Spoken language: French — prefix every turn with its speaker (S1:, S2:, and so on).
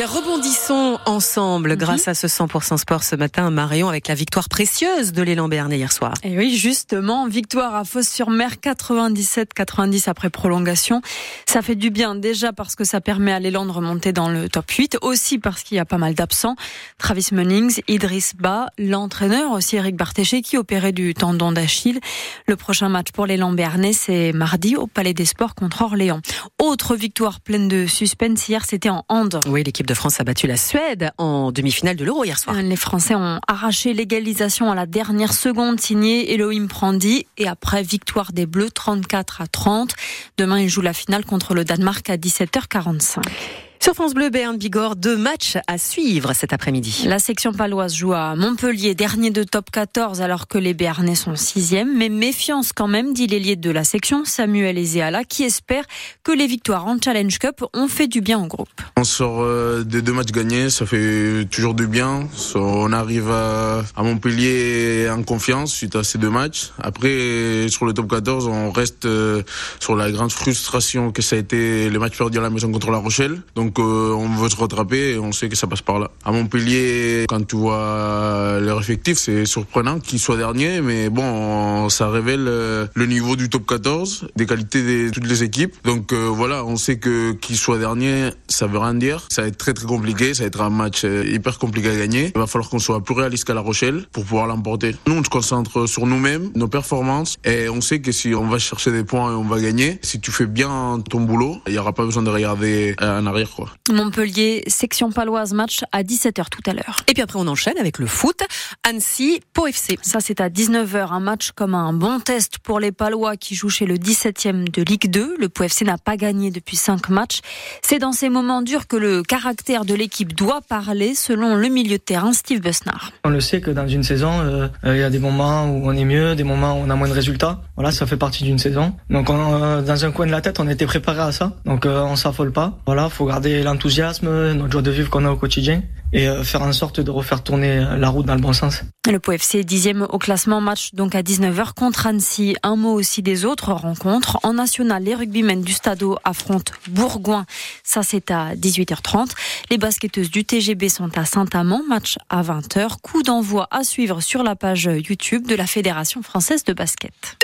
S1: bien, rebondissons ensemble grâce à ce 100% sport ce matin, Marion, avec la victoire précieuse de l'élan Béarnais hier soir.
S2: Et oui, justement, victoire à Fos-sur-Mer 97-90 après prolongation. Ça fait du bien déjà parce que ça permet à l'élan de remonter dans le top 8, aussi parce qu'il y a pas mal d'absents. Travis Munnings, Idriss Ba, l'entraîneur aussi Eric Bartéché qui opérait du tendon d'Achille. Le prochain match pour l'élan Béarnais, c'est mardi au Palais des Sports contre Orléans. Autre victoire pleine de suspense hier, c'était en hand.
S1: Oui, l'équipe France a battu la Suède en demi-finale de l'Euro hier soir.
S2: Les Français ont arraché l'égalisation à la dernière seconde, signé Elohim Prandi. Et après, victoire des Bleus 34 à 30. Demain, ils jouent la finale contre le Danemark à 17h45.
S1: Sur France Bleu, Berne Bigorre, deux matchs à suivre cet après-midi.
S2: La section paloise joue à Montpellier, dernier de top 14, alors que les Béarnais sont sixième. Mais méfiance quand même, dit l'ailier de la section, Samuel Ezéala, qui espère que les victoires en Challenge Cup ont fait du bien au groupe.
S3: On sort euh, des deux matchs gagnés, ça fait toujours du bien. On arrive à Montpellier en confiance suite à ces deux matchs. Après, sur le top 14, on reste euh, sur la grande frustration que ça a été le match perdu à la maison contre La Rochelle. Donc donc euh, on veut se rattraper et on sait que ça passe par là. À Montpellier, quand tu vois leur effectif, c'est surprenant qu'ils soient derniers, mais bon, ça révèle euh, le niveau du top 14, des qualités de toutes les équipes. Donc euh, voilà, on sait que qu'ils soient derniers, ça veut rien dire. Ça va être très très compliqué, ça va être un match hyper compliqué à gagner. Il va falloir qu'on soit plus réaliste qu'à La Rochelle pour pouvoir l'emporter. Nous, on se concentre sur nous-mêmes, nos performances, et on sait que si on va chercher des points et on va gagner, si tu fais bien ton boulot, il n'y aura pas besoin de regarder en arrière.
S2: Montpellier, section paloise, match à 17h tout à l'heure.
S1: Et puis après, on enchaîne avec le foot. Annecy, Pau FC.
S2: Ça, c'est à 19h. Un match comme un bon test pour les Palois qui jouent chez le 17e de Ligue 2. Le Pau FC n'a pas gagné depuis 5 matchs. C'est dans ces moments durs que le caractère de l'équipe doit parler, selon le milieu de terrain Steve Besnard.
S4: On le sait que dans une saison, euh, euh, il y a des moments où on est mieux, des moments où on a moins de résultats. Voilà, ça fait partie d'une saison. Donc, euh, dans un coin de la tête, on était préparé à ça. Donc, on s'affole pas. Voilà, faut garder l'enthousiasme, notre joie de vivre qu'on a au quotidien et euh, faire en sorte de refaire tourner la route dans le bon sens.
S2: Le POFC dixième au classement, match donc à 19h contre Annecy. Un mot aussi des autres rencontres. En national, les rugbymen du Stadeau affrontent Bourgoin. Ça, c'est à 18h30. Les basketteuses du TGB sont à Saint-Amand. Match à 20h. Coup d'envoi à suivre sur la page YouTube de la Fédération française de basket.